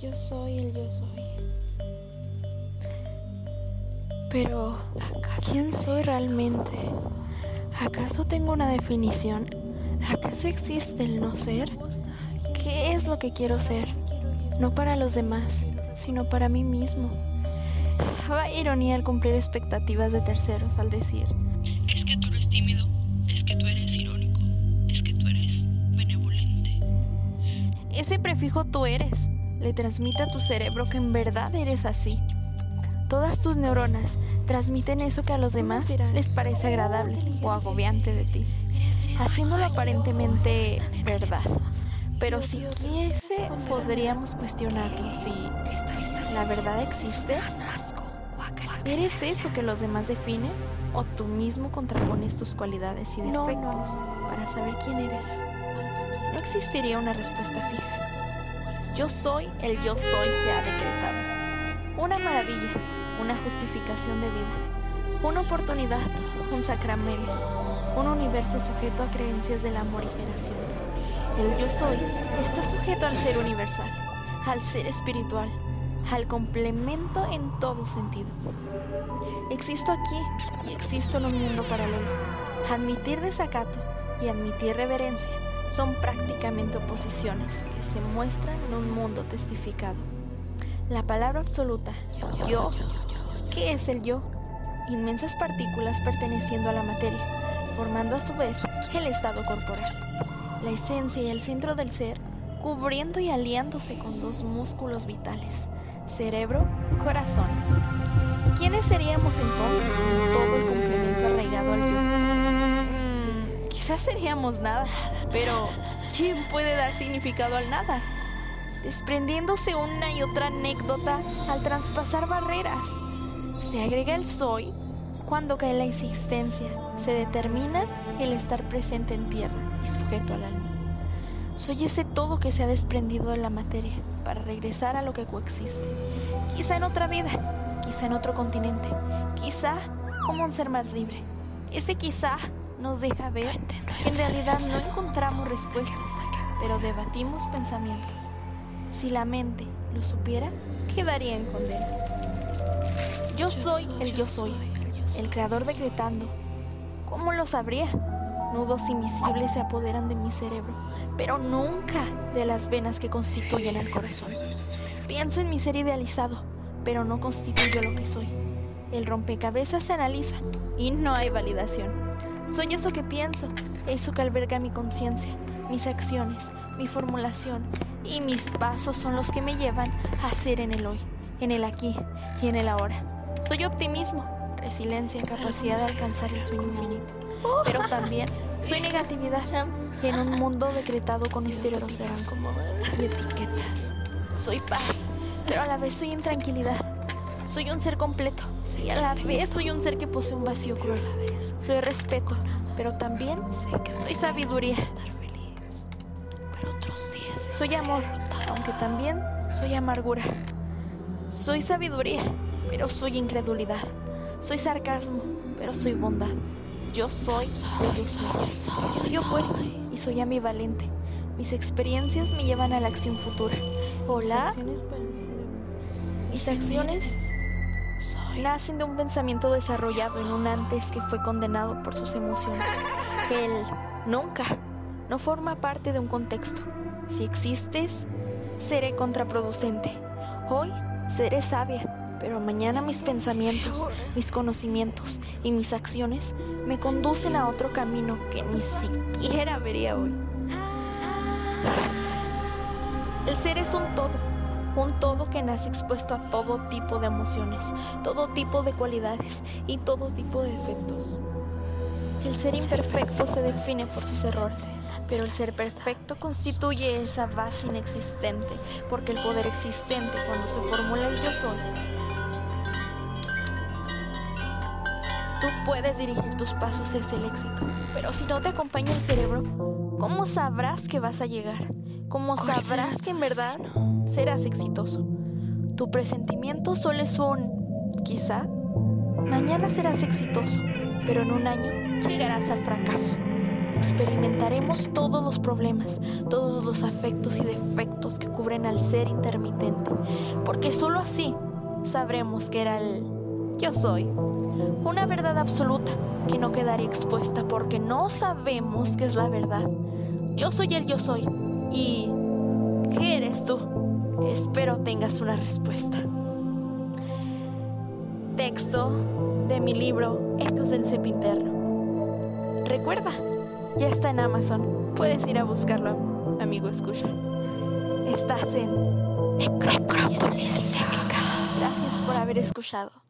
Yo soy el yo soy. Pero, ¿quién soy realmente? ¿Acaso tengo una definición? ¿Acaso existe el no ser? ¿Qué es lo que quiero ser? No para los demás, sino para mí mismo. Va ironía al cumplir expectativas de terceros al decir, es que tú eres tímido, es que tú eres irónico, es que tú eres benevolente. Ese prefijo tú eres le transmite a tu cerebro que en verdad eres así. Todas tus neuronas transmiten eso que a los demás les parece agradable o agobiante de ti, haciéndolo aparentemente verdad. Pero si quisiese, podríamos cuestionarlo si la verdad existe. ¿Eres eso que los demás definen o tú mismo contrapones tus cualidades y defectos para saber quién eres? No existiría una respuesta fija. Yo soy el yo soy se ha decretado. Una maravilla, una justificación de vida, una oportunidad, un sacramento, un universo sujeto a creencias del amor y generación. El yo soy está sujeto al ser universal, al ser espiritual, al complemento en todo sentido. Existo aquí y existo en un mundo paralelo. Admitir desacato y admitir reverencia son prácticamente oposiciones que se muestran en un mundo testificado. La palabra absoluta, yo, ¿qué es el yo? Inmensas partículas perteneciendo a la materia, formando a su vez el estado corporal. La esencia y el centro del ser, cubriendo y aliándose con dos músculos vitales, cerebro, corazón. ¿Quiénes seríamos entonces sin todo el complemento arraigado al yo? Quizás seríamos nada, pero ¿quién puede dar significado al nada? Desprendiéndose una y otra anécdota al traspasar barreras. Se agrega el soy cuando cae la existencia. Se determina el estar presente en tierra y sujeto al alma. Soy ese todo que se ha desprendido de la materia para regresar a lo que coexiste. Quizá en otra vida, quizá en otro continente, quizá como un ser más libre. Ese quizá nos deja ver que en realidad no encontramos respuestas, pero debatimos pensamientos. Si la mente lo supiera, quedaría en condena. Yo soy el yo soy, el creador decretando. ¿Cómo lo sabría? Nudos invisibles se apoderan de mi cerebro, pero nunca de las venas que constituyen el corazón. Pienso en mi ser idealizado, pero no constituyo lo que soy. El rompecabezas se analiza y no hay validación. Soy eso que pienso, eso que alberga mi conciencia, mis acciones, mi formulación y mis pasos son los que me llevan a ser en el hoy, en el aquí y en el ahora. Soy optimismo, resiliencia, capacidad de alcanzar el sueño infinito pero también soy negatividad en un mundo decretado con estereotipos y etiquetas. Soy paz, pero a la vez soy intranquilidad. Soy un ser completo y a la vez soy un ser que posee un vacío cruel. Soy respeto, pero también soy sabiduría. Soy amor, aunque también soy amargura. Soy sabiduría, pero soy incredulidad. Soy sarcasmo, pero soy bondad. Yo soy, yo soy, soy opuesto y soy ambivalente. Mis experiencias me llevan a la acción futura. Hola. Mis acciones nacen de un pensamiento desarrollado en un antes que fue condenado por sus emociones. El nunca no forma parte de un contexto. Si existes, seré contraproducente. Hoy seré sabia pero mañana mis pensamientos, mis conocimientos y mis acciones me conducen a otro camino que ni siquiera vería hoy. El ser es un todo, un todo que nace expuesto a todo tipo de emociones, todo tipo de cualidades y todo tipo de efectos. El ser imperfecto se define por sus errores, pero el ser perfecto constituye esa base inexistente, porque el poder existente cuando se formula el yo soy Tú puedes dirigir tus pasos hacia el éxito, pero si no te acompaña el cerebro, ¿cómo sabrás que vas a llegar? ¿Cómo sabrás que en verdad serás exitoso? Tu presentimiento solo es un quizá. Mañana serás exitoso, pero en un año llegarás al fracaso. experimentaremos todos los problemas, todos los afectos y defectos que cubren al ser intermitente, porque sólo así sabremos que era el yo soy, una verdad absoluta que no quedaría expuesta porque no sabemos qué es la verdad. Yo soy el yo soy. ¿Y qué eres tú? Espero tengas una respuesta. Texto de mi libro Ecos del Sepinterno. Recuerda, ya está en Amazon. Puedes ir a buscarlo, amigo escucha. Estás en Gracias por haber escuchado.